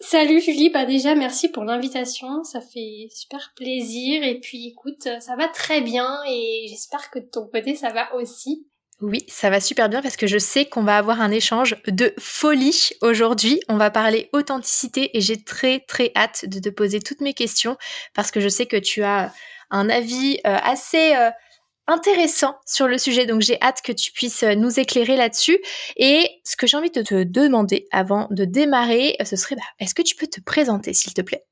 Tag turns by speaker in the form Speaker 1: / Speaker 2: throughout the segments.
Speaker 1: Salut Julie, bah déjà merci pour l'invitation, ça fait super plaisir et puis écoute, ça va très bien et j'espère que de ton côté ça va aussi.
Speaker 2: Oui, ça va super bien parce que je sais qu'on va avoir un échange de folie aujourd'hui. On va parler authenticité et j'ai très très hâte de te poser toutes mes questions parce que je sais que tu as un avis euh, assez euh, intéressant sur le sujet, donc j'ai hâte que tu puisses euh, nous éclairer là-dessus. Et ce que j'ai envie de te demander avant de démarrer, euh, ce serait, bah, est-ce que tu peux te présenter, s'il te plaît?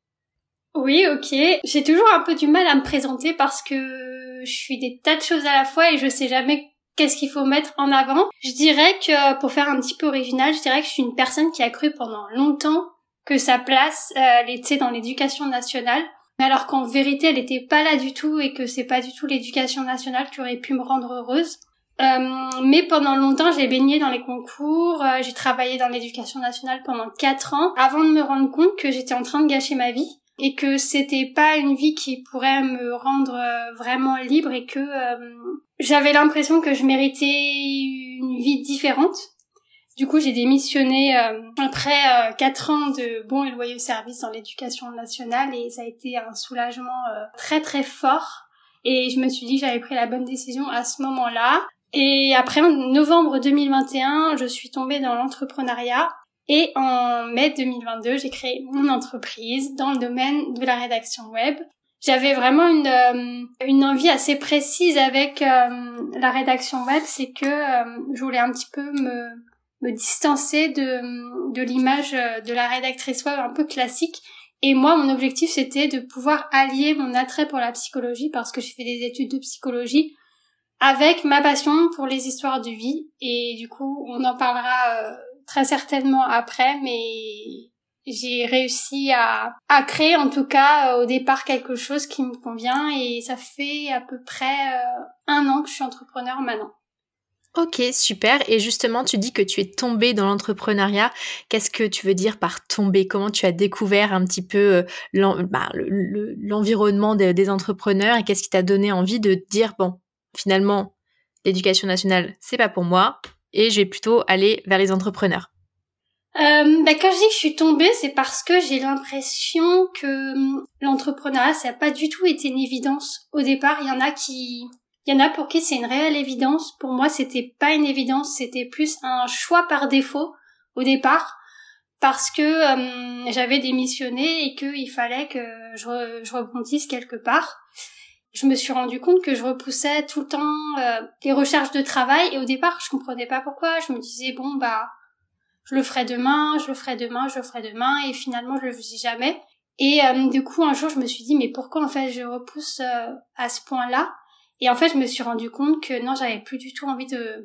Speaker 1: Oui, ok. J'ai toujours un peu du mal à me présenter parce que je suis des tas de choses à la fois et je sais jamais qu'est-ce qu'il faut mettre en avant. Je dirais que, pour faire un petit peu original, je dirais que je suis une personne qui a cru pendant longtemps que sa place euh, était dans l'éducation nationale alors qu'en vérité elle n'était pas là du tout et que c'est pas du tout l'éducation nationale qui aurait pu me rendre heureuse. Euh, mais pendant longtemps, j'ai baigné dans les concours, euh, j'ai travaillé dans l'éducation nationale pendant quatre ans, avant de me rendre compte que j'étais en train de gâcher ma vie et que c'était pas une vie qui pourrait me rendre euh, vraiment libre et que j'avais l'impression que je méritais une vie différente du coup, j'ai démissionné euh, après euh, quatre ans de bons et loyaux services dans l'éducation nationale et ça a été un soulagement euh, très très fort. Et je me suis dit que j'avais pris la bonne décision à ce moment-là. Et après, en novembre 2021, je suis tombée dans l'entrepreneuriat. Et en mai 2022, j'ai créé mon entreprise dans le domaine de la rédaction web. J'avais vraiment une, une envie assez précise avec la rédaction web, c'est que je voulais un petit peu me me distancer de, de l'image euh, de la rédactrice web un peu classique. Et moi, mon objectif, c'était de pouvoir allier mon attrait pour la psychologie, parce que j'ai fait des études de psychologie, avec ma passion pour les histoires de vie. Et du coup, on en parlera euh, très certainement après, mais j'ai réussi à, à créer en tout cas euh, au départ quelque chose qui me convient et ça fait à peu près un an que je suis entrepreneur maintenant.
Speaker 2: Ok, super. Et justement, tu dis que tu es tombée dans l'entrepreneuriat. Qu'est-ce que tu veux dire par tomber Comment tu as découvert un petit peu euh, bah, l'environnement des, entrepreneurs? Et qu'est-ce qui t'a donné envie de dire bon, finalement, l'éducation nationale, c'est pas pour moi et je vais plutôt aller vers les entrepreneurs?
Speaker 1: Euh, bah, quand je dis que je suis tombée, c'est parce que j'ai l'impression que hum, l'entrepreneuriat, ça n'a pas du tout été une évidence au départ. Il y en a qui il y en a pour qui c'est une réelle évidence. Pour moi, c'était pas une évidence, c'était plus un choix par défaut au départ parce que euh, j'avais démissionné et qu'il fallait que je, rebondisse quelque part. Je me suis rendu compte que je repoussais tout le temps euh, les recherches de travail et au départ, je comprenais pas pourquoi. Je me disais bon bah je le ferai demain, je le ferai demain, je le ferai demain et finalement je le faisais jamais. Et euh, du coup un jour je me suis dit mais pourquoi en fait je repousse à ce point-là? Et en fait, je me suis rendu compte que non, j'avais plus du tout envie de,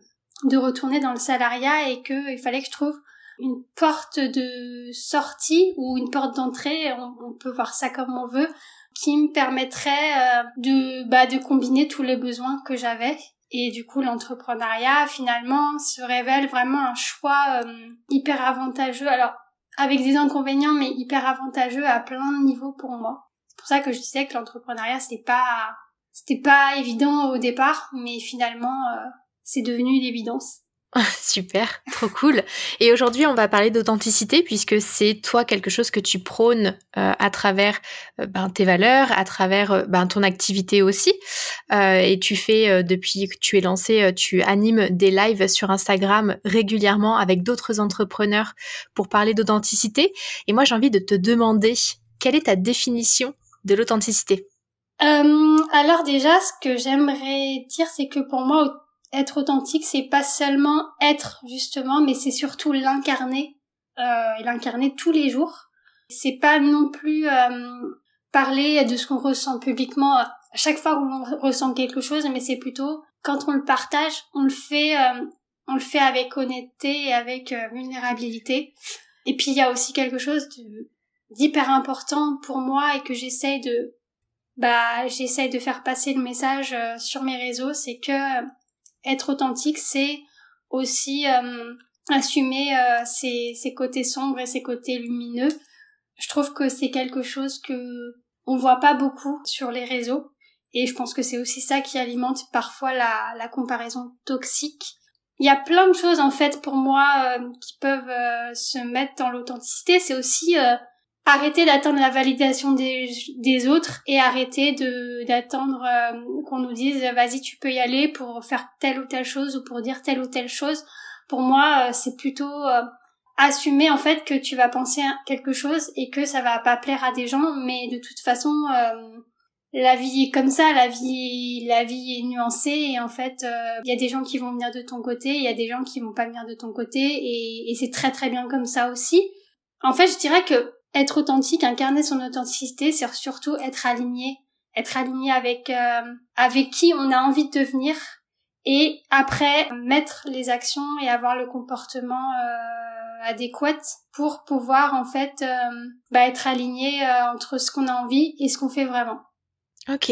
Speaker 1: retourner dans le salariat et qu'il fallait que je trouve une porte de sortie ou une porte d'entrée, on, peut voir ça comme on veut, qui me permettrait euh, de, bah, de combiner tous les besoins que j'avais. Et du coup, l'entrepreneuriat, finalement, se révèle vraiment un choix euh, hyper avantageux. Alors, avec des inconvénients, mais hyper avantageux à plein de niveaux pour moi. C'est pour ça que je disais que l'entrepreneuriat, c'était pas c'était pas évident au départ, mais finalement, euh, c'est devenu l'évidence.
Speaker 2: Super, trop cool. Et aujourd'hui, on va parler d'authenticité puisque c'est toi quelque chose que tu prônes euh, à travers euh, ben, tes valeurs, à travers ben, ton activité aussi. et tu fais, depuis que tu es lancé, tu animes des lives sur Instagram régulièrement avec d'autres entrepreneurs pour parler d'authenticité. Et moi, j'ai envie de te demander, quelle est ta définition de l'authenticité?
Speaker 1: Euh, alors déjà, ce que j'aimerais dire, c'est que pour moi, être authentique, c'est pas seulement être justement, mais c'est surtout l'incarner, euh, l'incarner tous les jours. C'est pas non plus euh, parler de ce qu'on ressent publiquement à chaque fois où on ressent quelque chose, mais c'est plutôt quand on le partage, on le fait, euh, on le fait avec honnêteté et avec euh, vulnérabilité. Et puis il y a aussi quelque chose d'hyper important pour moi et que j'essaye de bah j'essaye de faire passer le message sur mes réseaux, c'est que être authentique, c'est aussi assumer ses, ses côtés sombres et ses côtés lumineux. Je trouve que c'est quelque chose que on voit pas beaucoup sur les réseaux et je pense que c'est aussi ça qui alimente parfois la, la comparaison toxique. Il y a plein de choses en fait pour moi euh, qui peuvent euh, se mettre dans l'authenticité. C'est aussi euh, arrêter d'attendre la validation des, autres et arrêter de d'attendre qu'on nous dise vas-y tu peux y aller pour faire telle ou telle chose ou pour dire telle ou telle chose. Pour moi c'est plutôt assumer en fait que tu vas penser quelque chose et que ça va pas plaire à des gens mais de toute façon la vie est comme ça, la vie, la vie est nuancée et en fait, il euh, y a des gens qui vont venir de ton côté, il y a des gens qui vont pas venir de ton côté et, c'est très très bien comme ça aussi. En fait, je dirais que être authentique, incarner son authenticité, c'est surtout être aligné, être aligné avec euh, avec qui on a envie de devenir et après mettre les actions et avoir le comportement euh, adéquat pour pouvoir en fait bah, être aligné entre ce qu'on a envie et ce qu'on fait vraiment.
Speaker 2: Ok.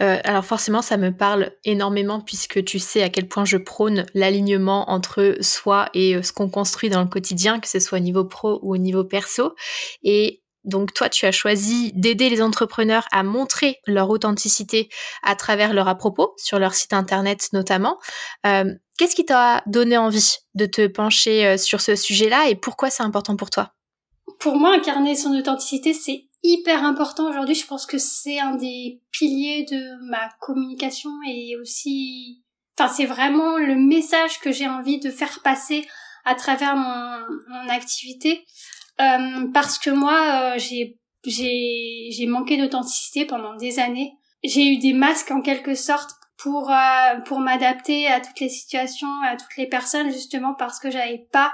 Speaker 2: Euh, alors forcément, ça me parle énormément puisque tu sais à quel point je prône l'alignement entre soi et euh, ce qu'on construit dans le quotidien, que ce soit au niveau pro ou au niveau perso. Et donc toi, tu as choisi d'aider les entrepreneurs à montrer leur authenticité à travers leur à propos, sur leur site internet notamment. Euh, qu'est-ce qui t'a donné envie de te pencher sur ce sujet-là et pourquoi c'est important pour toi?
Speaker 1: Pour moi, incarner son authenticité, c'est hyper important aujourd'hui. Je pense que c'est un des piliers de ma communication et aussi, enfin, c'est vraiment le message que j'ai envie de faire passer à travers mon, mon activité. Euh, parce que moi, euh, j'ai, j'ai, j'ai manqué d'authenticité pendant des années. J'ai eu des masques en quelque sorte pour, euh, pour m'adapter à toutes les situations, à toutes les personnes, justement parce que j'avais pas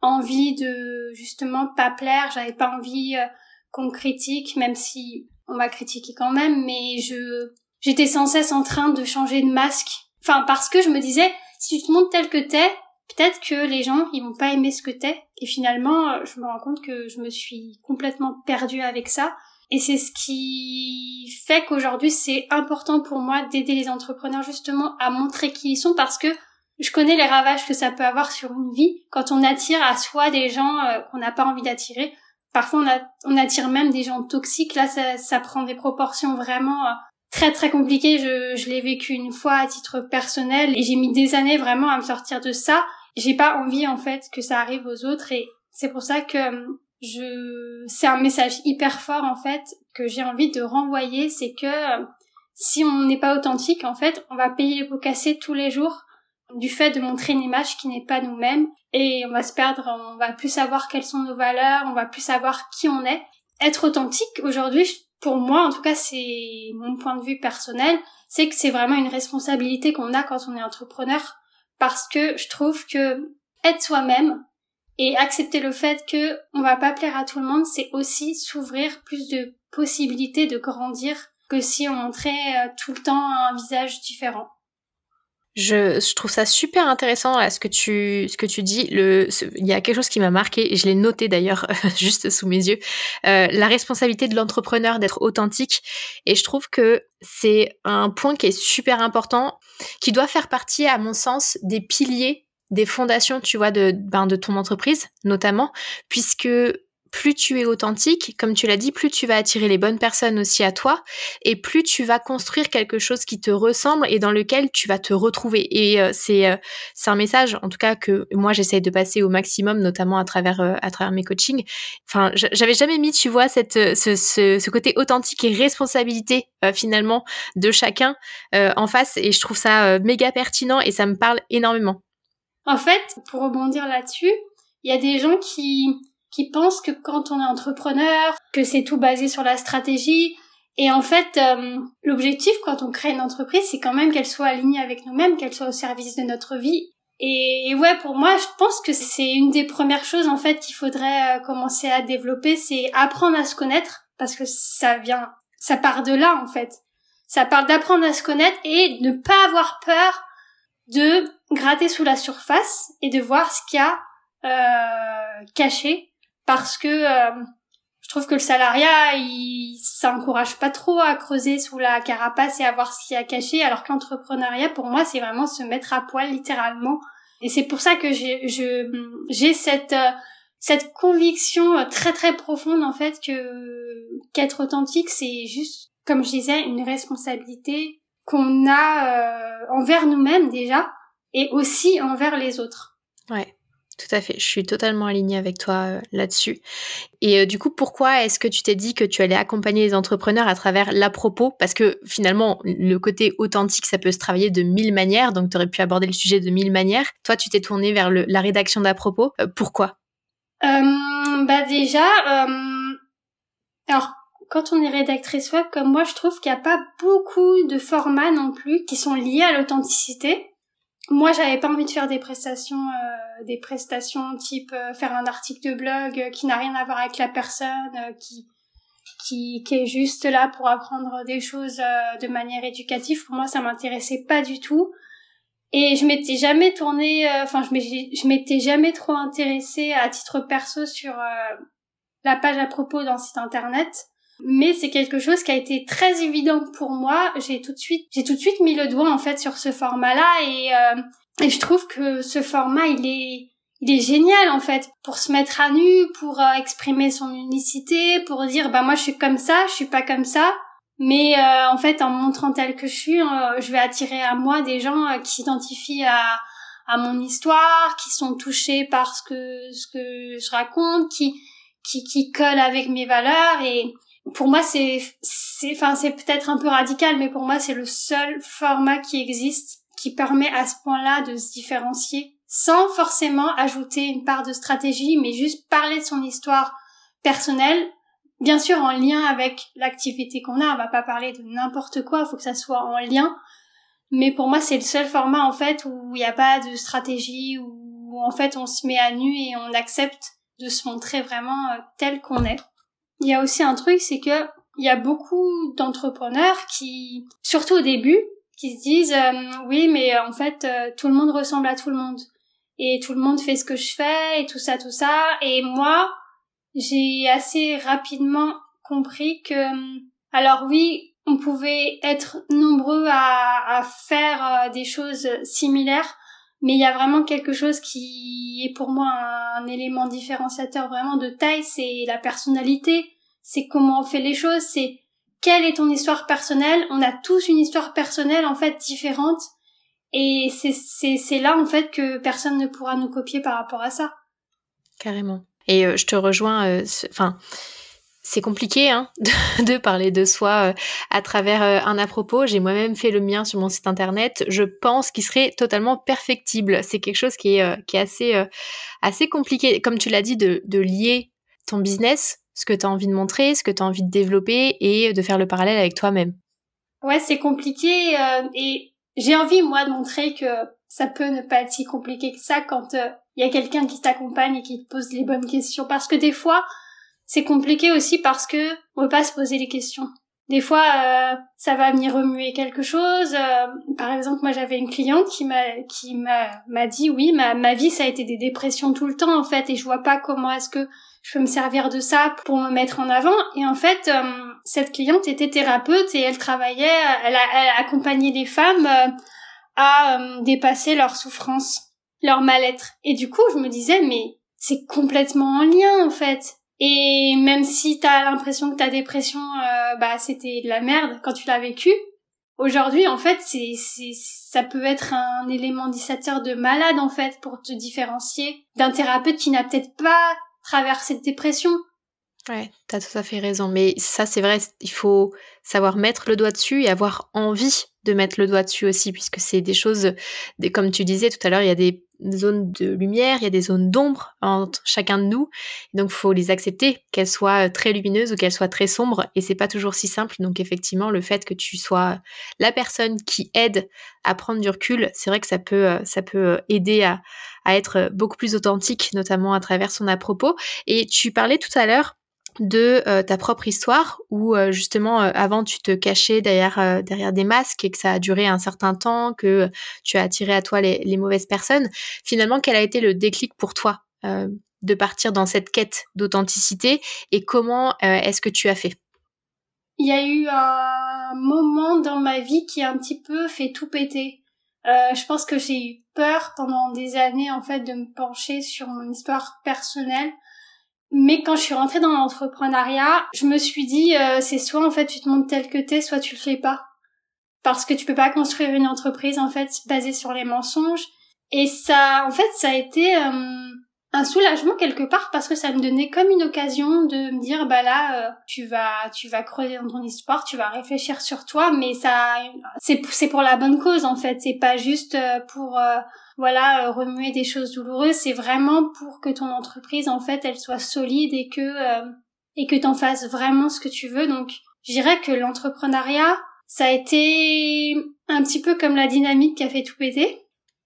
Speaker 1: envie de, justement, pas plaire, j'avais pas envie qu'on critique, même si on va critiquer quand même, mais je j'étais sans cesse en train de changer de masque. Enfin, parce que je me disais, si tu te montres tel que t'es, peut-être que les gens ils vont pas aimer ce que t'es. Et finalement, je me rends compte que je me suis complètement perdue avec ça. Et c'est ce qui fait qu'aujourd'hui c'est important pour moi d'aider les entrepreneurs justement à montrer qui ils sont parce que je connais les ravages que ça peut avoir sur une vie quand on attire à soi des gens euh, qu'on n'a pas envie d'attirer. Parfois, on, attire même des gens toxiques. Là, ça, prend des proportions vraiment euh, très très compliquées. Je, l'ai vécu une fois à titre personnel et j'ai mis des années vraiment à me sortir de ça. J'ai pas envie en fait que ça arrive aux autres et c'est pour ça que euh, je, c'est un message hyper fort en fait que j'ai envie de renvoyer. C'est que euh, si on n'est pas authentique, en fait, on va payer les pots cassés tous les jours du fait de montrer une image qui n'est pas nous-mêmes et on va se perdre, on va plus savoir quelles sont nos valeurs, on va plus savoir qui on est. Être authentique aujourd'hui, pour moi, en tout cas, c'est mon point de vue personnel, c'est que c'est vraiment une responsabilité qu'on a quand on est entrepreneur parce que je trouve que être soi-même et accepter le fait que on va pas plaire à tout le monde, c'est aussi s'ouvrir plus de possibilités de grandir que si on montrait euh, tout le temps un visage différent.
Speaker 2: Je, je, trouve ça super intéressant ce que tu ce que tu dis. Le, il y a quelque chose qui m'a marqué et je l'ai noté d'ailleurs juste sous mes yeux. Euh, la responsabilité de l'entrepreneur d'être authentique et je trouve que c'est un point qui est super important, qui doit faire partie à mon sens des piliers, des fondations, tu vois, de ben, de ton entreprise notamment, puisque plus tu es authentique, comme tu l'as dit, plus tu vas attirer les bonnes personnes aussi à toi et plus tu vas construire quelque chose qui te ressemble et dans lequel tu vas te retrouver. Et euh, c'est euh, c'est un message, en tout cas que moi j'essaye de passer au maximum, notamment à travers euh, à travers mes coachings. Enfin, j'avais jamais mis, tu vois, cette ce, ce, ce côté authentique et responsabilité finalement de chacun en face et je trouve ça méga pertinent et ça me parle énormément.
Speaker 1: En fait, pour rebondir là-dessus, il y a des gens qui qui pensent que quand on est entrepreneur, que c'est tout basé sur la stratégie. Et en fait, euh, l'objectif quand on crée une entreprise, c'est quand même qu'elle soit alignée avec nous-mêmes, qu'elle soit au service de notre vie. Et ouais, pour moi, je pense que c'est une des premières choses en fait qu'il faudrait euh, commencer à développer, c'est apprendre à se connaître, parce que ça vient, ça part de là en fait. Ça part d'apprendre à se connaître et ne pas avoir peur de gratter sous la surface et de voir ce qu'il y a euh, caché parce que euh, je trouve que le salariat, il, ça encourage pas trop à creuser sous la carapace et à voir ce qu'il y a caché, alors que l'entrepreneuriat, pour moi, c'est vraiment se mettre à poil, littéralement. Et c'est pour ça que j'ai, j'ai cette, euh, cette conviction très très profonde, en fait, que, qu'être authentique, c'est juste, comme je disais, une responsabilité qu'on a euh, envers nous-mêmes déjà, et aussi envers les autres.
Speaker 2: Ouais. Tout à fait, je suis totalement alignée avec toi euh, là-dessus. Et euh, du coup, pourquoi est-ce que tu t'es dit que tu allais accompagner les entrepreneurs à travers l'à-propos? Parce que finalement, le côté authentique, ça peut se travailler de mille manières, donc tu aurais pu aborder le sujet de mille manières. Toi, tu t'es tournée vers la rédaction d'à-propos. Euh, pourquoi?
Speaker 1: Bah déjà, alors quand on est rédactrice web comme moi, je trouve qu'il n'y a pas beaucoup de formats non plus qui sont liés à l'authenticité moi j'avais pas envie de faire des prestations euh, des prestations type euh, faire un article de blog euh, qui n'a rien à voir avec la personne qui qui qui est juste là pour apprendre des choses de manière éducative. Pour moi ça m'intéressait pas du tout. Et je m'étais jamais tournée enfin je m'étais jamais trop intéressée à titre perso sur la page à propos d'un site internet mais c'est quelque chose qui a été très évident pour moi. J'ai tout de suite, j'ai tout de suite mis le doigt en fait sur ce format-là et euh, et je trouve que ce format il est il est génial en fait pour se mettre à nu, pour euh, exprimer son unicité, pour dire bah moi je suis comme ça, je suis pas comme ça. Mais euh, en fait, en montrant tel que je suis, je vais attirer à moi des gens qui s'identifient à, à mon histoire, qui sont touchés par ce que ce que je raconte, qui qui qui collent avec mes valeurs et pour moi c'est c'est enfin c'est peut-être un peu radical mais pour moi c'est le seul format qui existe qui permet à ce point-là de se différencier sans forcément ajouter une part de stratégie mais juste parler de son histoire personnelle. Bien sûr en lien avec l'activité qu'on a on va pas parler de n'importe quoi il faut que ça soit en lien. Mais pour moi c'est le seul format en fait où il n'y a pas de stratégie où en fait on se met à nu et on accepte de se montrer vraiment euh, tel qu'on est il y a aussi un truc, c'est que il y a beaucoup d'entrepreneurs qui, surtout au début, qui se disent euh, oui, mais euh, en fait, euh, tout le monde ressemble à tout le monde et tout le monde fait ce que je fais et tout ça, tout ça. Et moi, j'ai assez rapidement compris que, alors oui, on pouvait être nombreux à faire des choses similaires, mais il y a vraiment quelque chose qui est pour moi un, élément différenciateur vraiment de taille, c'est la personnalité, c'est comment on fait les choses, c'est quelle est ton histoire personnelle. On a tous une histoire personnelle en fait différente, et c'est là en fait que personne ne pourra nous copier par rapport à ça.
Speaker 2: Carrément. Et euh, je te rejoins. Euh, enfin c'est compliqué hein, de, parler de soi euh, à travers euh, un à propos. J'ai moi-même fait le mien sur mon site internet. Je pense qu'il serait totalement perfectible. C'est quelque chose qui est, euh, qui est assez, assez compliqué, comme tu l'as dit, de, de lier ton business, ce que tu as envie de montrer, ce que tu as envie de développer et de faire le parallèle avec toi-même.
Speaker 1: Ouais, c'est compliqué et j'ai envie, moi, de montrer que ça peut ne pas être si compliqué que ça quand il y a quelqu'un qui t'accompagne et qui te pose les bonnes questions. Parce que des fois, c'est compliqué aussi parce que on peut pas se poser les questions. Des fois, euh, ça va venir remuer quelque chose. Euh, par exemple, moi, j'avais une cliente qui m'a qui m'a dit oui, ma ma vie ça a été des dépressions tout le temps en fait, et je vois pas comment est-ce que je peux me servir de ça pour me mettre en avant. Et en fait, euh, cette cliente était thérapeute et elle travaillait, elle, a, elle accompagnait les femmes à dépasser leur souffrance, leur mal-être. Et du coup, je me disais mais c'est complètement en lien en fait. Et même si t'as l'impression que ta dépression, euh, bah, c'était de la merde quand tu l'as vécu, aujourd'hui, en fait, c'est, c'est, ça peut être un élément dissateur de malade, en fait, pour te différencier d'un thérapeute qui n'a peut-être pas traversé de dépression.
Speaker 2: Ouais, t'as tout à fait raison. Mais ça, c'est vrai, il faut savoir mettre le doigt dessus et avoir envie de mettre le doigt dessus aussi, puisque c'est des choses, comme tu disais tout à l'heure, il y a des zones de lumière, il y a des zones d'ombre entre chacun de nous. Donc, faut les accepter, qu'elles soient très lumineuses ou qu'elles soient très sombres. Et c'est pas toujours si simple. Donc, effectivement, le fait que tu sois la personne qui aide à prendre du recul, c'est vrai que ça peut, euh, ça peut euh, aider à, à être beaucoup plus authentique, notamment à travers son à propos. Et tu parlais tout à l'heure de euh, ta propre histoire où euh, justement euh, avant tu te cachais derrière derrière des masques et que ça a duré un certain temps que tu as attiré à toi les, les mauvaises personnes finalement quel a été le déclic pour toi de partir dans cette quête d'authenticité et comment est-ce que tu as fait?
Speaker 1: Il y a eu un moment dans ma vie qui a un petit peu fait tout péter. Euh, je pense que j'ai eu peur pendant des années en fait de me pencher sur mon histoire personnelle. Mais quand je suis rentrée dans l'entrepreneuriat, je me suis dit euh, c'est soit en fait tu te montres tel que t'es, soit tu le fais pas. Parce que tu peux pas construire une entreprise en fait basée sur les mensonges. Et ça, en fait, ça a été euh, un soulagement quelque part parce que ça me donnait comme une occasion de me dire bah là euh, tu vas tu vas creuser dans ton histoire tu vas réfléchir sur toi mais ça c'est c'est pour la bonne cause en fait. C'est pas juste euh, pour euh, voilà remuer des choses douloureuses. C'est vraiment pour que ton entreprise en fait elle soit solide et que et que t'en fasses vraiment ce que tu veux. Donc je dirais que l'entrepreneuriat ça a été un petit peu comme la dynamique qui a fait tout péter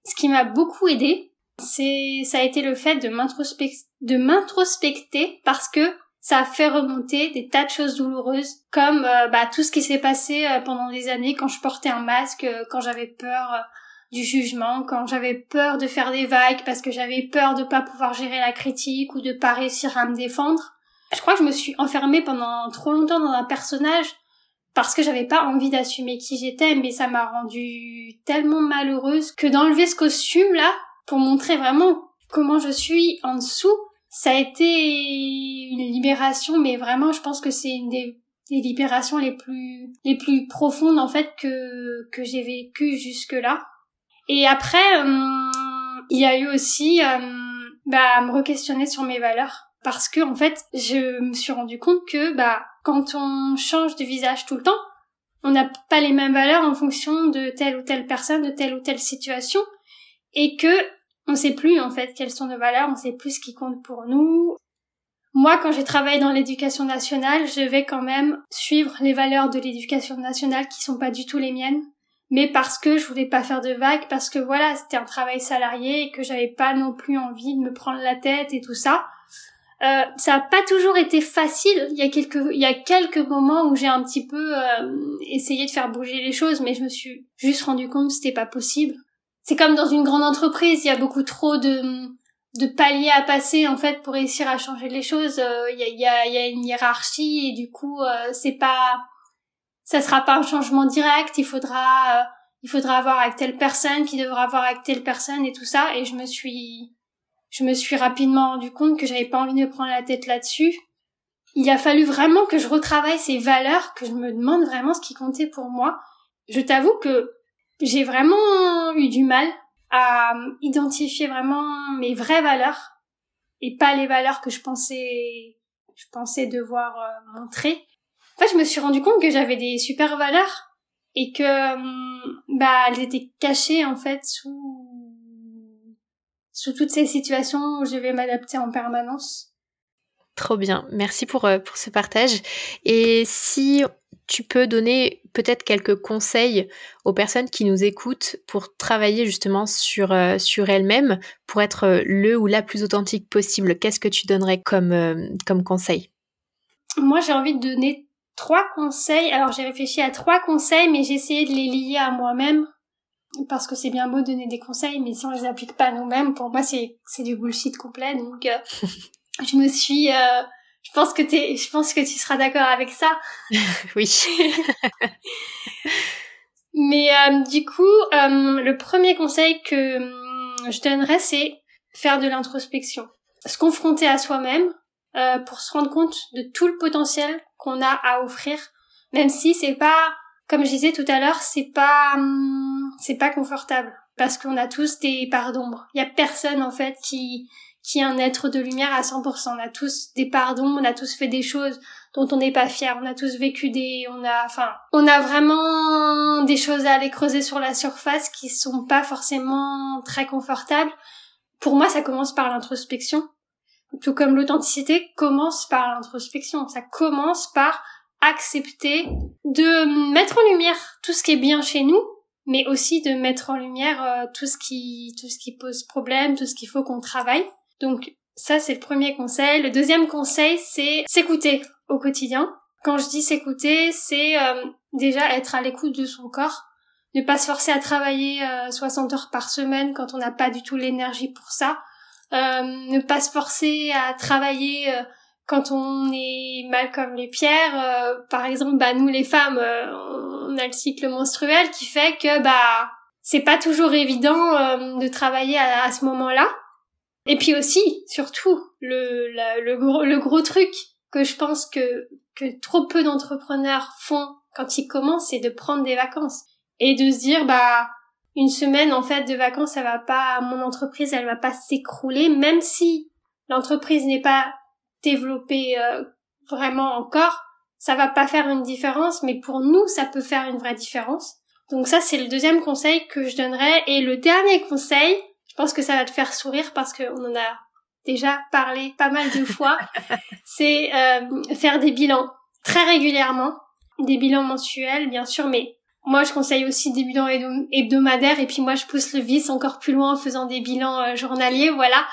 Speaker 1: ce qui m'a beaucoup aidé c'est ça a été le fait de m'introspecter parce que ça a fait remonter des tas de choses douloureuses comme euh, bah, tout ce qui s'est passé euh, pendant des années quand je portais un masque euh, quand j'avais peur du jugement quand j'avais peur de faire des vagues parce que j'avais peur de pas pouvoir gérer la critique ou de pas réussir à me défendre. Je crois que je me suis enfermée pendant trop longtemps dans un personnage parce que j'avais pas envie d'assumer qui j'étais mais ça m'a rendue tellement malheureuse que d'enlever ce costume là pour montrer vraiment comment je suis en dessous. Ça a été une libération, mais vraiment, je pense que c'est une des, libérations les plus les plus profondes en fait que que j'ai vécu jusque là. Et après, euh, il y a eu aussi euh, bah me re-questionner sur mes valeurs parce que en fait, je me suis rendu compte que bah quand on change de visage tout le temps, on n'a pas les mêmes valeurs en fonction de telle ou telle personne, de telle ou telle situation, et que on sait plus en fait quelles sont nos valeurs, on sait plus ce qui compte pour nous. Moi, quand j'ai travaillé dans l'éducation nationale, je vais quand même suivre les valeurs de l'éducation nationale qui sont pas du tout les miennes, mais parce que je voulais pas faire de vagues, parce que voilà, c'était un travail salarié et que j'avais pas non plus envie de me prendre la tête et tout ça. Euh, ça a pas toujours été facile. Il y a quelques, il y a quelques moments où j'ai un petit peu euh, essayé de faire bouger les choses, mais je me suis juste rendu compte que c'était pas possible c'est comme dans une grande entreprise, il y a beaucoup trop de de paliers à passer en fait pour réussir à changer les choses. Euh, il y, a, y, a, y, a, une hiérarchie et du coup euh, c'est pas ça sera pas un changement direct. Il faudra euh, il faudra avoir avec telle personne qui devra avoir avec telle personne et tout ça. Et je me suis je me suis rapidement rendu compte que j'avais pas envie de prendre la tête là-dessus. Il a fallu vraiment que je retravaille ces valeurs, que je me demande vraiment ce qui comptait pour moi. Je t'avoue que j'ai vraiment eu du mal à identifier vraiment mes vraies valeurs et pas les valeurs que je pensais je pensais devoir euh, montrer. En fait, je me suis rendu compte que j'avais des super valeurs et que hum, bah elles étaient cachées en fait sous sous toutes ces situations où je vais m'adapter en permanence.
Speaker 2: Trop bien, merci pour, euh, pour ce partage. Et si tu peux donner peut-être quelques conseils aux personnes qui nous écoutent pour travailler justement sur, euh, sur elles-mêmes, pour être euh, le ou la plus authentique possible, qu'est-ce que tu donnerais comme, comme conseil?
Speaker 1: Moi, j'ai envie de donner trois conseils. Alors, j'ai réfléchi à trois conseils, mais j'ai essayé de les lier à moi-même. Parce que c'est bien beau de donner des conseils, mais si on les applique pas nous-mêmes, pour moi, c'est, du bullshit complet. Donc, je me suis euh, je pense que t'es je pense que tu seras d'accord avec ça.
Speaker 2: Oui.
Speaker 1: Mais euh, du coup euh, le premier conseil que je donnerais c'est faire de l'introspection. Se confronter à soi-même pour se rendre compte de tout le potentiel qu'on a à offrir même si c'est pas comme je disais tout à l'heure c'est pas hum, c'est pas confortable. Parce qu'on a tous des parts d'ombre. Il y a personne en fait qui qui est un être de lumière à 100%. On a tous des pardons, on a tous fait des choses dont on n'est pas fier, on a tous vécu des, on a, enfin, on a vraiment des choses à aller creuser sur la surface qui sont pas forcément très confortables. Pour moi, ça commence par l'introspection. Tout comme l'authenticité commence par l'introspection. Ça commence par accepter de mettre en lumière tout ce qui est bien chez nous, mais aussi de mettre en lumière euh, tout ce qui tout ce qui pose problème, tout ce qu'il faut qu'on travaille. Donc ça c'est le premier conseil. Le deuxième conseil c'est s'écouter au quotidien. Quand je dis s'écouter, c'est euh, déjà être à l'écoute de son corps, ne pas se forcer à travailler 60 euh, heures par semaine quand on n'a pas du tout l'énergie pour ça. ne pas se forcer à travailler quand on est mal comme les pierres. par exemple, bah nous les femmes, on a le cycle menstruel qui fait que bah c'est pas toujours évident de travailler à ce moment-là. Et puis aussi, surtout, le, le, gros, le gros truc que je pense que, que trop peu d'entrepreneurs font quand ils commencent, c'est de prendre des vacances. Et de se dire, bah, une semaine, en fait, de vacances, ça va pas, mon entreprise, elle va pas s'écrouler, même si l'entreprise n'est pas développée euh, vraiment encore, ça va pas faire une différence, mais pour nous, ça peut faire une vraie différence. Donc ça, c'est le deuxième conseil que je donnerais. Et le dernier conseil, pense que ça va te faire sourire parce qu'on en a déjà parlé pas mal de fois. c'est euh, faire des bilans très régulièrement, des bilans mensuels bien sûr, mais moi je conseille aussi des bilans hebdomadaires et puis moi je pousse le vice encore plus loin en faisant des bilans euh, journaliers, voilà.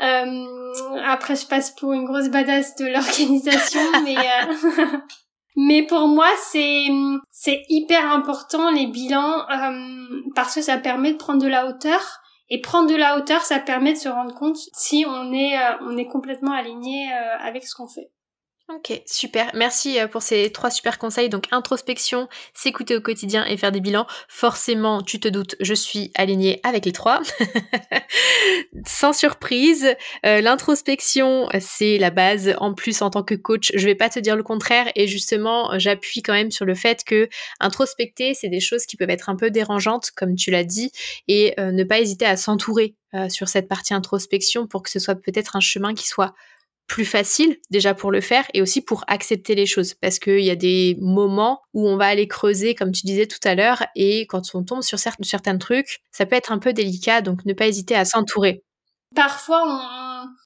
Speaker 1: Euh, après je passe pour une grosse badass de l'organisation, mais mais pour moi c'est c'est hyper important les bilans parce que ça permet de prendre de la hauteur et prendre de la hauteur, ça permet de se rendre compte si on est, euh, on est complètement aligné euh, avec ce qu'on fait.
Speaker 2: Ok, super. Merci euh, pour ces trois super conseils. Donc introspection, s'écouter au quotidien et faire des bilans. Forcément, tu te doutes, je suis alignée avec les trois. Sans surprise, euh, l'introspection, c'est la base. En plus, en tant que coach, je vais pas te dire le contraire. Et justement, j'appuie quand même sur le fait que introspecter, c'est des choses qui peuvent être un peu dérangeantes, comme tu l'as dit, et euh, ne pas hésiter à s'entourer sur cette partie introspection pour que ce soit peut-être un chemin qui soit plus facile déjà pour le faire et aussi pour accepter les choses parce qu'il y a des moments où on va aller creuser comme tu disais tout à l'heure et quand on tombe sur certains, trucs ça peut être un peu délicat donc ne pas hésiter à s'entourer.
Speaker 1: Parfois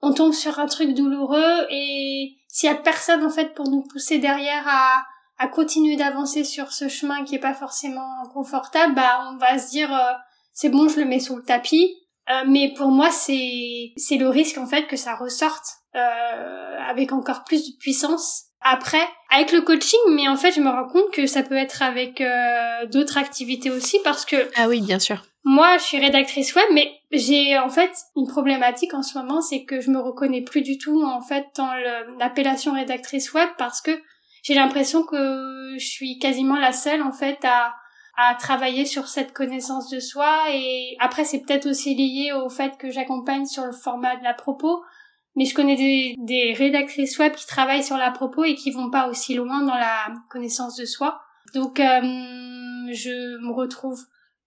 Speaker 1: on, on, tombe sur un truc douloureux et s'il y a personne en fait pour nous pousser derrière à, à continuer d'avancer sur ce chemin qui est pas forcément confortable bah on va se dire euh, c'est bon je le mets sous le tapis euh, mais pour moi c'est c'est le risque en fait que ça ressorte euh, avec encore plus de puissance. Après avec le coaching mais en fait je me rends compte que ça peut être avec euh, d'autres activités aussi parce que
Speaker 2: ah oui bien sûr.
Speaker 1: moi je suis rédactrice web mais j'ai en fait une problématique en ce moment c'est que je me reconnais plus du tout en fait dans l'appellation rédactrice web parce que j'ai l'impression que je suis quasiment la seule en fait à à travailler sur cette connaissance de soi et après c'est peut-être aussi lié au fait que j'accompagne sur le format de la propos mais je connais des, des rédactrices web qui travaillent sur la propos et qui vont pas aussi loin dans la connaissance de soi. Donc euh, je me retrouve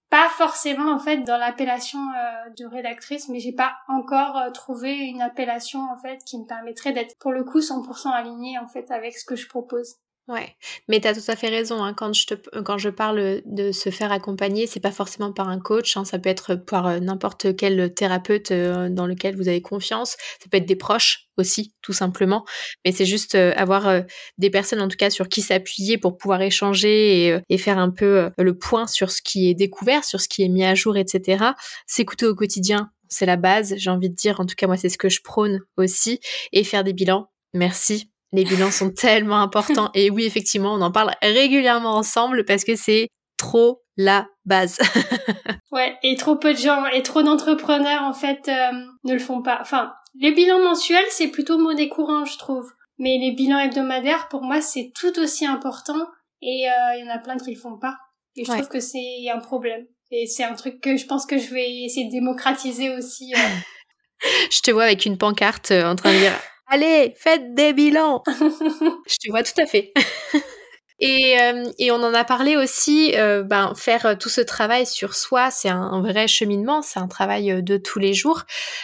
Speaker 1: pas forcément en fait dans l'appellation euh, de rédactrice, mais j'ai pas encore euh, trouvé une appellation en fait qui me permettrait d'être pour le coup 100% alignée en fait avec ce que je propose.
Speaker 2: Ouais, mais tu as tout à fait raison. Hein. Quand, je te, quand je parle de se faire accompagner, c'est pas forcément par un coach, hein. ça peut être par euh, n'importe quel thérapeute euh, dans lequel vous avez confiance. Ça peut être des proches aussi, tout simplement. Mais c'est juste euh, avoir des personnes, en tout cas, sur qui s'appuyer pour pouvoir échanger et, et, faire un peu le point sur ce qui est découvert, sur ce qui est mis à jour, etc. S'écouter au quotidien, c'est la base, j'ai envie de dire. En tout cas, moi, c'est ce que je prône aussi. Et faire des bilans. Merci les bilans sont tellement importants. Et oui, effectivement, on en parle régulièrement ensemble parce que c'est trop la base.
Speaker 1: ouais, et trop peu de gens et trop d'entrepreneurs en fait euh, ne le font pas. Enfin, les bilans mensuels c'est plutôt monnaie courante, je trouve. Mais les bilans hebdomadaires, pour moi, c'est tout aussi important. Et euh, il y en a plein qui le font pas. Et je trouve que c'est un problème. Et c'est un truc que je pense que je vais essayer de démocratiser aussi. Euh.
Speaker 2: je te vois avec une pancarte en train de dire Allez, faites des bilans. je te vois tout à fait. Et, euh, et, on en a parlé aussi, euh, ben, faire euh, tout ce travail sur soi, c'est un, vrai cheminement, c'est un travail de tous les jours.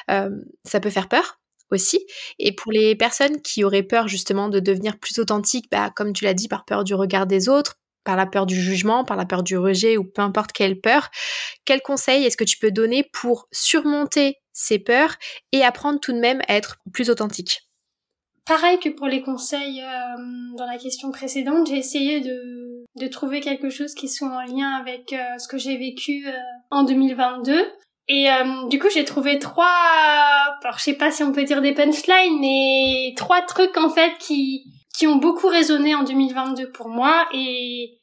Speaker 2: ça peut faire peur aussi. Et pour les personnes qui auraient peur justement de devenir plus authentiques, bah, comme tu l'as dit, par peur du regard des autres, par la peur du jugement, par la peur du rejet ou peu importe quelle peur, quel conseil est-ce que tu peux donner pour surmonter ces peurs et apprendre tout de même à être plus authentique?
Speaker 1: Pareil que pour les conseils euh, dans la question précédente, j'ai essayé de, de trouver quelque chose qui soit en lien avec euh, ce que j'ai vécu euh, en 2022. Et du coup, j'ai trouvé trois, alors je sais pas si on peut dire des punchlines, mais trois trucs en fait qui qui ont beaucoup résonné en 2022 pour moi et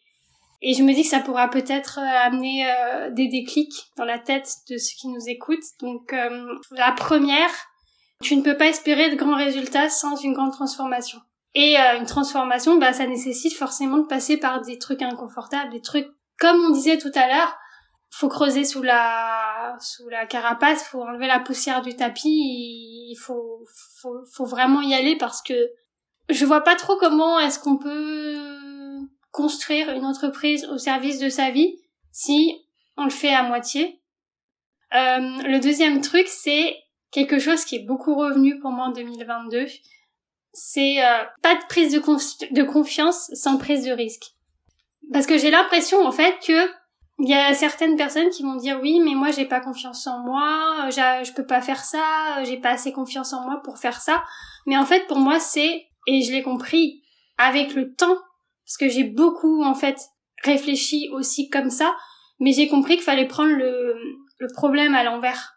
Speaker 1: Et je me dis que ça pourra peut-être amener des déclics dans la tête de ceux qui nous écoutent. Donc la première, tu ne peux pas espérer de grands résultats sans une grande transformation. Et une transformation, bah, ça nécessite forcément de passer par des trucs inconfortables, des trucs, comme on disait tout à l'heure, faut creuser sous la sous la carapace, faut enlever la poussière du tapis, il faut faut faut vraiment y aller parce que je vois pas trop comment est-ce qu'on peut construire une entreprise au service de sa vie si on le fait à moitié. Euh, le deuxième truc, c'est quelque chose qui est beaucoup revenu pour moi en 2022. C'est euh, pas de prise de, confiance sans prise de risque. Parce que j'ai l'impression en fait que il y a certaines personnes qui vont dire oui, mais moi j'ai pas confiance en moi, je peux pas faire ça, j'ai pas assez confiance en moi pour faire ça. Mais en fait, pour moi, c'est et je l'ai compris avec le temps, parce que j'ai beaucoup en fait réfléchi aussi comme ça, mais j'ai compris qu'il fallait prendre le problème à l'envers,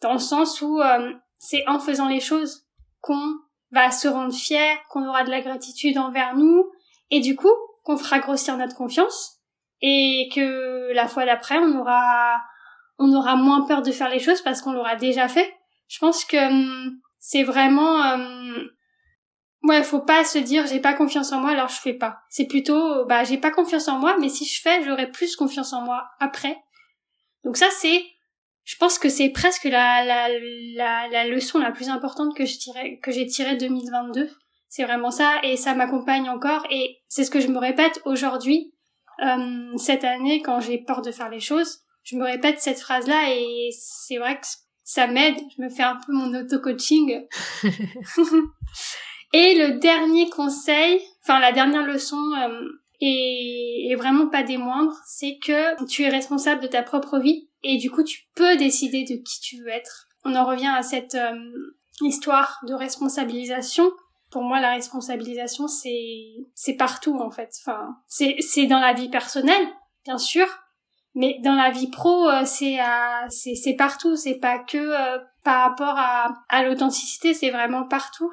Speaker 1: dans le sens où euh, c'est en faisant les choses qu'on va se rendre fier, qu'on aura de la gratitude envers nous, et du coup qu'on fera grossir notre confiance et que la fois d'après on aura on aura moins peur de faire les choses parce qu'on l'aura déjà fait. Je pense que hum, c'est vraiment euh, ouais, faut pas se dire j'ai pas confiance en moi alors je fais pas. C'est plutôt bah j'ai pas confiance en moi mais si je fais, j'aurai plus confiance en moi après. Donc ça c'est je pense que c'est presque la, la, la, la, leçon la plus importante que je tirais, que j'ai tirée 2022. C'est vraiment ça et ça m'accompagne encore et c'est ce que je me répète aujourd'hui euh, cette année, quand j'ai peur de faire les choses, je me répète cette phrase-là et c'est vrai que ça m'aide. Je me fais un peu mon auto-coaching. et le dernier conseil, enfin la dernière leçon, euh, et, vraiment pas des moindres, c'est que tu es responsable de ta propre vie et du coup tu peux décider de qui tu veux être. On en revient à cette euh, histoire de responsabilisation pour moi, la responsabilisation, c'est c'est partout en fait. Enfin, c'est c'est dans la vie personnelle, bien sûr, mais dans la vie pro, euh, c'est c'est c'est partout. C'est pas que euh, par rapport à à l'authenticité, c'est vraiment partout.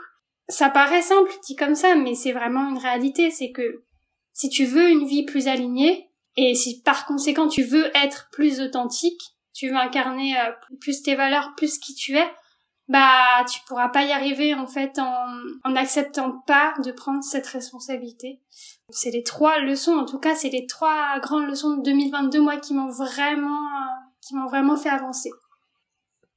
Speaker 1: Ça paraît simple dit comme ça, mais c'est vraiment une réalité. C'est que si tu veux une vie plus alignée et si par conséquent tu veux être plus authentique, tu veux incarner euh, plus tes valeurs, plus qui tu es, bah tu pourras pas y arriver en fait en en n'acceptant pas de prendre cette responsabilité. C'est les trois leçons, en tout cas, c'est les trois grandes leçons de 2022 moi qui m'ont vraiment qui m'ont vraiment fait avancer.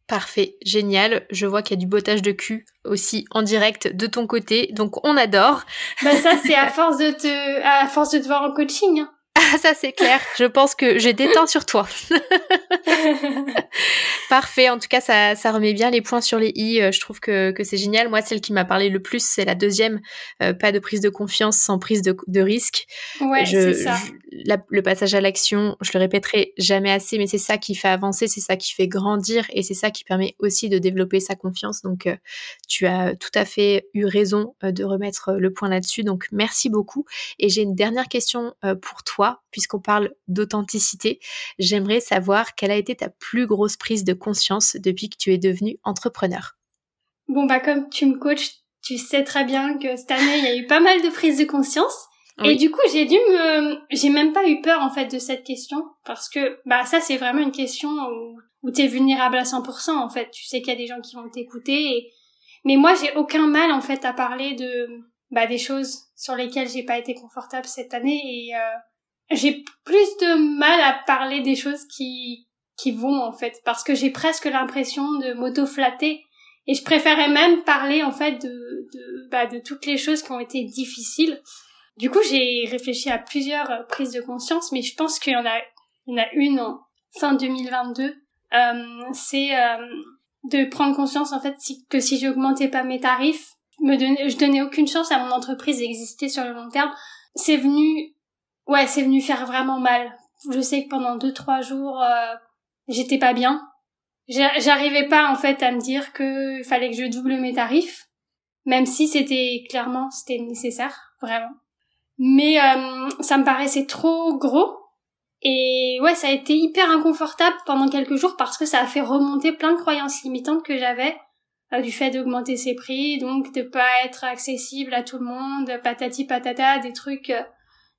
Speaker 2: Parfait, génial. Je vois qu'il y a du bottage de cul aussi en direct de ton côté, donc on adore.
Speaker 1: Bah ça c'est à force de te à force de te voir en coaching. Hein.
Speaker 2: Ah, ça c'est clair. Je pense que j'ai des temps sur toi. Parfait. En tout cas, ça, ça remet bien les points sur les i. Euh, je trouve que, que c'est génial. Moi, celle qui m'a parlé le plus, c'est la deuxième. Euh, pas de prise de confiance sans prise de, de risque.
Speaker 1: Ouais, c'est ça.
Speaker 2: le passage à l'action, je le répéterai jamais assez, mais c'est ça qui fait avancer, c'est ça qui fait grandir et c'est ça qui permet aussi de développer sa confiance. Donc, euh, tu as tout à fait eu raison de remettre le point là-dessus. Donc, merci beaucoup. Et j'ai une dernière question pour toi puisqu'on parle d'authenticité, j'aimerais savoir quelle a été ta plus grosse prise de conscience depuis que tu es devenue entrepreneur.
Speaker 1: Bon, bah, comme tu me coaches, tu sais très bien que cette année, il y a eu pas mal de prises de conscience. Et du coup, j'ai dû me, j'ai même pas eu peur, en fait, de cette question. Parce que, bah, ça, c'est vraiment une question où, où t'es vulnérable à 100%, en fait. Tu sais qu'il y a des gens qui vont t'écouter mais moi, j'ai aucun mal, en fait, à parler de, bah, des choses sur lesquelles j'ai pas été confortable cette année et, euh, j'ai plus de mal à parler des choses qui qui vont en fait parce que j'ai presque l'impression de m'auto-flatter et je préférais même parler en fait de de bah, de toutes les choses qui ont été difficiles. Du coup, j'ai réfléchi à plusieurs prises de conscience, mais je pense qu'il y en a il y en a une en fin 2022. Euh, c'est euh, de prendre conscience en fait que si j'augmentais pas mes tarifs, me donnais, je donnais aucune chance à mon entreprise d'exister sur le long terme. C'est venu ouais, c'est venu faire vraiment mal. Je sais que pendant deux trois jours, euh, j'étais pas bien. J'arrivais pas en fait à me dire que fallait que je double mes tarifs, même si c'était clairement c'était nécessaire, vraiment. Mais euh, ça me paraissait trop gros. Et ouais, ça a été hyper inconfortable pendant quelques jours parce que ça a fait remonter plein de croyances limitantes que j'avais euh, du fait d'augmenter ses prix, donc de pas être accessible à tout le monde, patati patata, des trucs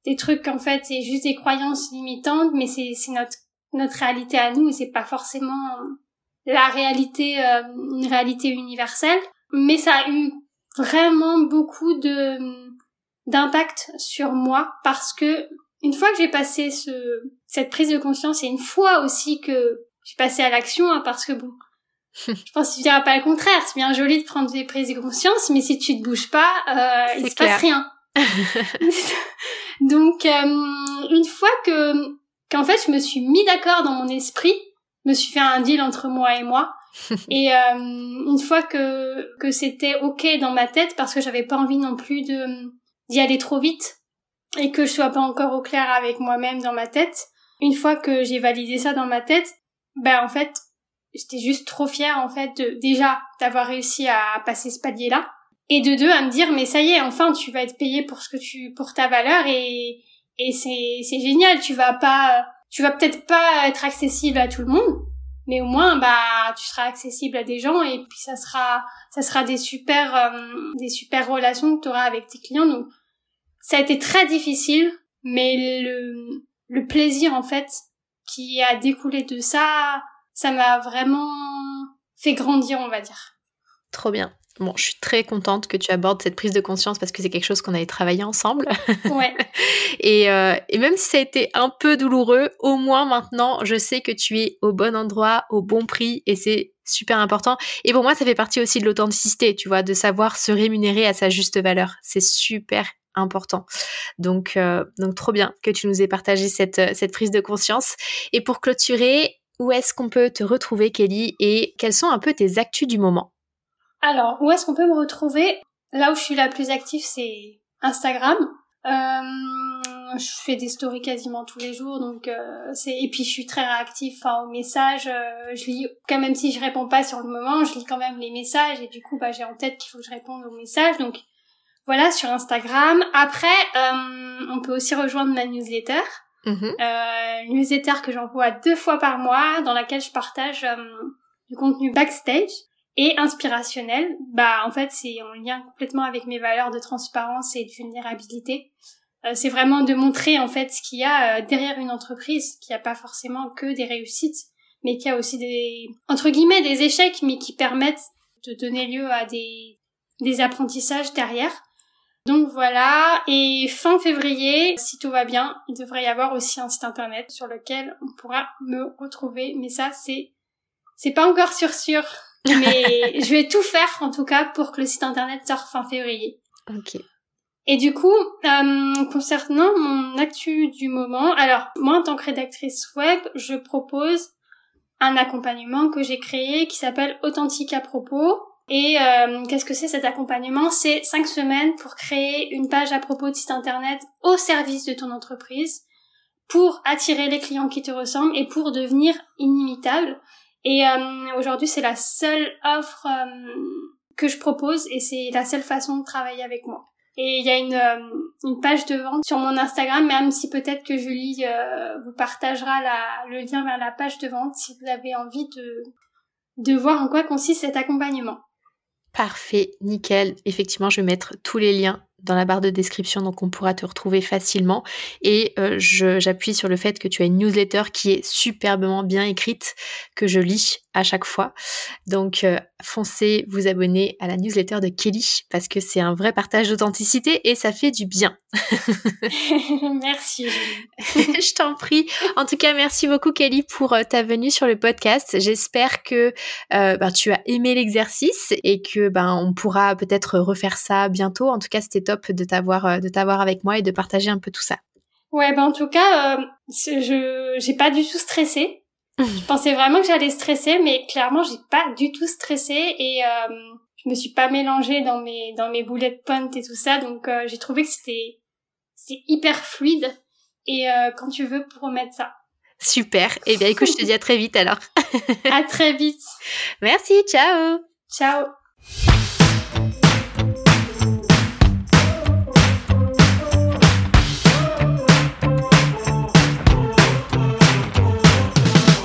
Speaker 1: des trucs en fait c'est juste des croyances limitantes mais c'est c'est notre notre réalité à nous et c'est pas forcément la réalité euh, une réalité universelle. Mais ça a eu vraiment beaucoup de d'impact sur moi parce que une fois que j'ai passé ce cette prise de conscience et une fois aussi que j'ai passé à l'action hein, parce que bon je pense que tu diras pas le contraire c'est bien joli de prendre des prises de conscience mais si tu te bouges pas euh, il se passe rien Donc euh, une fois que qu'en fait je me suis mis d'accord dans mon esprit, je me suis fait un deal entre moi et moi. et euh, une fois que que c'était ok dans ma tête parce que j'avais pas envie non plus de d'y aller trop vite et que je sois pas encore au clair avec moi-même dans ma tête. Une fois que j'ai validé ça dans ma tête, ben en fait j'étais juste trop fière en fait de déjà d'avoir réussi à passer ce palier là et de deux à me dire mais ça y est enfin tu vas être payé pour ce que tu pour ta valeur et et c'est c'est génial. Tu vas pas tu vas peut-être pas être accessible à tout le monde mais au moins bah tu seras accessible à des gens et puis ça sera ça sera des super euh, des super relations que tu auras avec tes clients. Donc ça a été très difficile mais le le plaisir en fait qui a découlé de ça ça m'a vraiment fait grandir on va dire.
Speaker 2: Trop bien Bon, je suis très contente que tu abordes cette prise de conscience parce que c'est quelque chose qu'on avait travaillé ensemble.
Speaker 1: Ouais.
Speaker 2: et, euh, et, même si ça a été un peu douloureux, au moins maintenant, je sais que tu es au bon endroit, au bon prix et c'est super important. Et pour moi, ça fait partie aussi de l'authenticité, tu vois, de savoir se rémunérer à sa juste valeur. C'est super important. Donc, euh, donc trop bien que tu nous aies partagé cette, cette prise de conscience. Et pour clôturer, où est-ce qu'on peut te retrouver, Kelly, et quelles sont un peu tes actus du moment?
Speaker 1: Alors, où est-ce qu'on peut me retrouver? Là où je suis la plus active, c'est Instagram. Euh, je fais des stories quasiment tous les jours, donc euh, c'est et puis je suis très réactive enfin aux messages. Euh, je lis quand même si je réponds pas sur le moment, je lis quand même les messages et du coup bah j'ai en tête qu'il faut que je réponde aux messages. Donc voilà sur Instagram. Après, euh, on peut aussi rejoindre ma newsletter. Mm-hmm. newsletter que j'envoie deux fois par mois, dans laquelle je partage du contenu backstage et inspirationnel, bah en fait c'est en lien complètement avec mes valeurs de transparence et de vulnérabilité. Euh, c'est vraiment de montrer en fait ce qu'il y a euh, derrière une entreprise, qu'il n'y a pas forcément que des réussites, mais qu'il y a aussi des entre guillemets des échecs, mais qui permettent de donner lieu à des des apprentissages derrière. Donc voilà, et fin février, si tout va bien, il devrait y avoir aussi un site internet sur lequel on pourra me retrouver, mais ça c'est c'est pas encore sûr sûr. Mais je vais tout faire, en tout cas, pour que le site internet sorte fin février.
Speaker 2: Ok.
Speaker 1: Et du coup, euh, concernant mon actu du moment, alors moi en tant que rédactrice web, je propose un accompagnement que j'ai créé qui s'appelle Authentique à propos. Et euh, qu'est-ce que c'est cet accompagnement? C'est cinq semaines pour créer une page à propos de site internet au service de ton entreprise, pour attirer les clients qui te ressemblent et pour devenir inimitable. Et euh, aujourd'hui, c'est la seule offre euh, que je propose et c'est la seule façon de travailler avec moi. Et il y a une, euh, une page de vente sur mon Instagram, même si peut-être que Julie vous partagera le lien vers la page de vente si vous avez envie de, de voir en quoi consiste cet accompagnement.
Speaker 2: Parfait, nickel. Effectivement, je vais mettre tous les liens dans la barre de description, donc on pourra te retrouver facilement. Et euh, j'appuie sur le fait que tu as une newsletter qui est superbement bien écrite, que je lis à chaque fois. Donc euh, foncez vous abonner à la newsletter de Kelly parce que c'est un vrai partage d'authenticité et ça fait du bien.
Speaker 1: merci.
Speaker 2: je t'en prie. En tout cas, merci beaucoup Kelly pour euh, ta venue sur le podcast. J'espère que ben, tu as aimé l'exercice et que ben on pourra peut-être refaire ça bientôt. En tout cas, c'était top de t'avoir de t'avoir avec moi et de partager un peu tout ça.
Speaker 1: Ouais, ben en tout cas, je j'ai pas du tout stressé je pensais vraiment que j'allais stresser, mais clairement, j'ai pas du tout stressé et euh, je me suis pas mélangée dans mes dans mes bullet points et tout ça, donc euh, j'ai trouvé que c'était c'est hyper fluide. Et euh, quand tu veux, pour remettre ça.
Speaker 2: Super. Eh bien, écoute, je te dis à très vite alors.
Speaker 1: à très vite.
Speaker 2: Merci. Ciao.
Speaker 1: Ciao.